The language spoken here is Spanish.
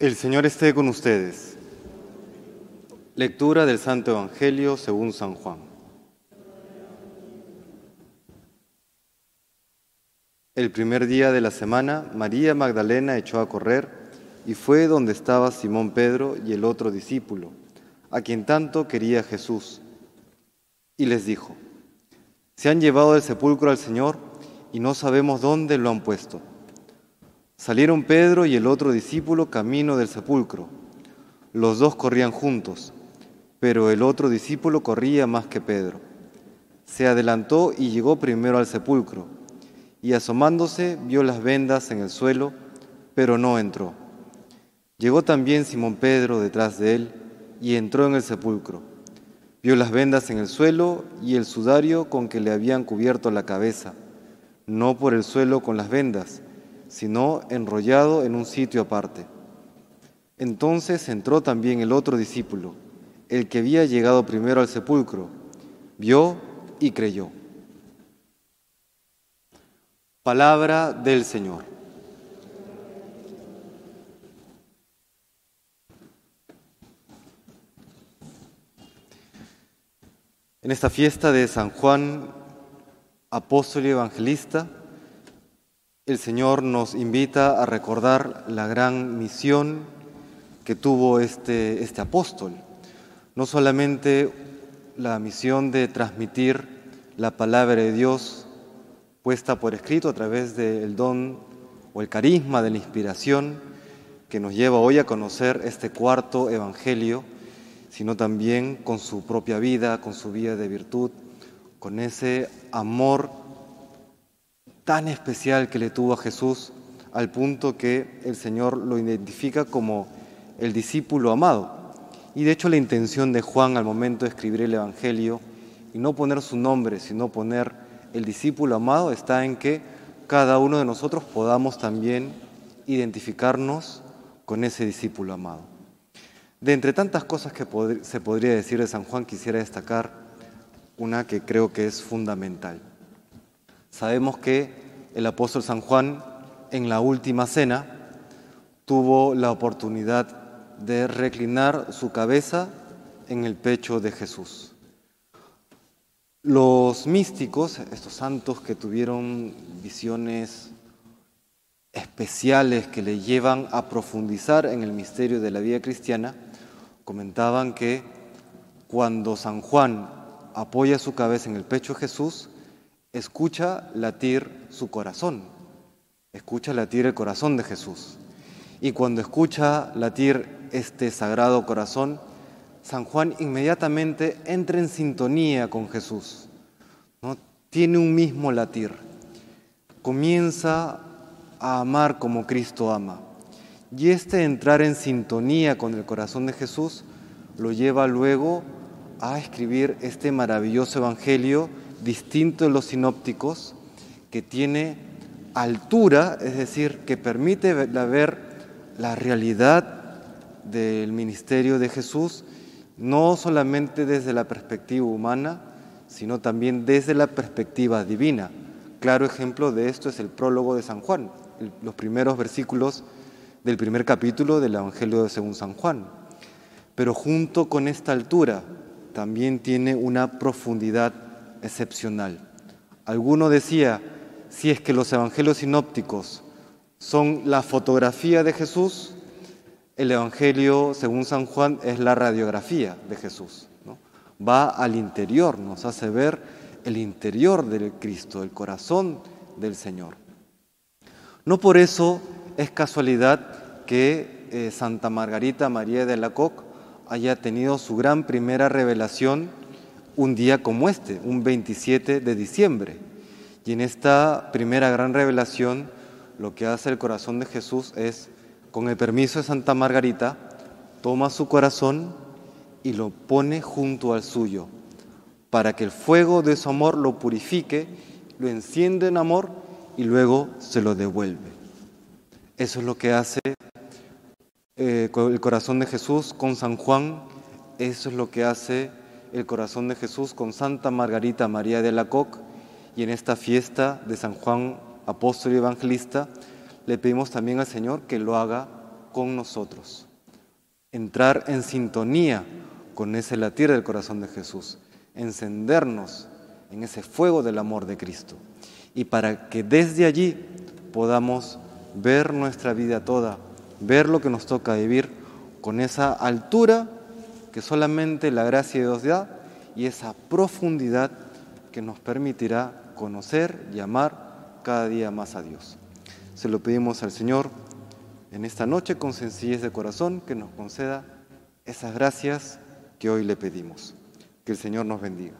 El Señor esté con ustedes. Lectura del Santo Evangelio según San Juan. El primer día de la semana, María Magdalena echó a correr y fue donde estaba Simón Pedro y el otro discípulo, a quien tanto quería Jesús. Y les dijo, se han llevado del sepulcro al Señor y no sabemos dónde lo han puesto. Salieron Pedro y el otro discípulo camino del sepulcro. Los dos corrían juntos, pero el otro discípulo corría más que Pedro. Se adelantó y llegó primero al sepulcro, y asomándose vio las vendas en el suelo, pero no entró. Llegó también Simón Pedro detrás de él, y entró en el sepulcro. Vio las vendas en el suelo y el sudario con que le habían cubierto la cabeza, no por el suelo con las vendas, sino enrollado en un sitio aparte. Entonces entró también el otro discípulo, el que había llegado primero al sepulcro, vio y creyó. Palabra del Señor. En esta fiesta de San Juan, apóstol y evangelista, el Señor nos invita a recordar la gran misión que tuvo este, este apóstol. No solamente la misión de transmitir la palabra de Dios puesta por escrito a través del don o el carisma de la inspiración que nos lleva hoy a conocer este cuarto evangelio, sino también con su propia vida, con su vida de virtud, con ese amor tan especial que le tuvo a Jesús al punto que el Señor lo identifica como el discípulo amado. Y de hecho la intención de Juan al momento de escribir el Evangelio y no poner su nombre, sino poner el discípulo amado, está en que cada uno de nosotros podamos también identificarnos con ese discípulo amado. De entre tantas cosas que se podría decir de San Juan, quisiera destacar una que creo que es fundamental. Sabemos que el apóstol San Juan en la última cena tuvo la oportunidad de reclinar su cabeza en el pecho de Jesús. Los místicos, estos santos que tuvieron visiones especiales que le llevan a profundizar en el misterio de la vida cristiana, comentaban que cuando San Juan apoya su cabeza en el pecho de Jesús, escucha latir su corazón, escucha latir el corazón de Jesús. Y cuando escucha latir este sagrado corazón, San Juan inmediatamente entra en sintonía con Jesús. ¿no? Tiene un mismo latir. Comienza a amar como Cristo ama. Y este entrar en sintonía con el corazón de Jesús lo lleva luego a escribir este maravilloso Evangelio distinto de los sinópticos, que tiene altura, es decir, que permite ver la realidad del ministerio de Jesús, no solamente desde la perspectiva humana, sino también desde la perspectiva divina. Claro ejemplo de esto es el prólogo de San Juan, los primeros versículos del primer capítulo del Evangelio según San Juan. Pero junto con esta altura también tiene una profundidad excepcional. Alguno decía, si es que los evangelios sinópticos son la fotografía de Jesús, el evangelio, según San Juan, es la radiografía de Jesús. Va al interior, nos hace ver el interior del Cristo, el corazón del Señor. No por eso es casualidad que eh, Santa Margarita María de la Coque haya tenido su gran primera revelación un día como este, un 27 de diciembre. Y en esta primera gran revelación, lo que hace el corazón de Jesús es, con el permiso de Santa Margarita, toma su corazón y lo pone junto al suyo, para que el fuego de su amor lo purifique, lo enciende en amor y luego se lo devuelve. Eso es lo que hace eh, el corazón de Jesús con San Juan, eso es lo que hace el corazón de Jesús con Santa Margarita María de la Coque y en esta fiesta de San Juan Apóstol y Evangelista le pedimos también al Señor que lo haga con nosotros. Entrar en sintonía con ese latir del corazón de Jesús, encendernos en ese fuego del amor de Cristo. Y para que desde allí podamos ver nuestra vida toda, ver lo que nos toca vivir con esa altura que solamente la gracia de Dios da y esa profundidad que nos permitirá conocer y amar cada día más a Dios. Se lo pedimos al Señor en esta noche con sencillez de corazón que nos conceda esas gracias que hoy le pedimos. Que el Señor nos bendiga.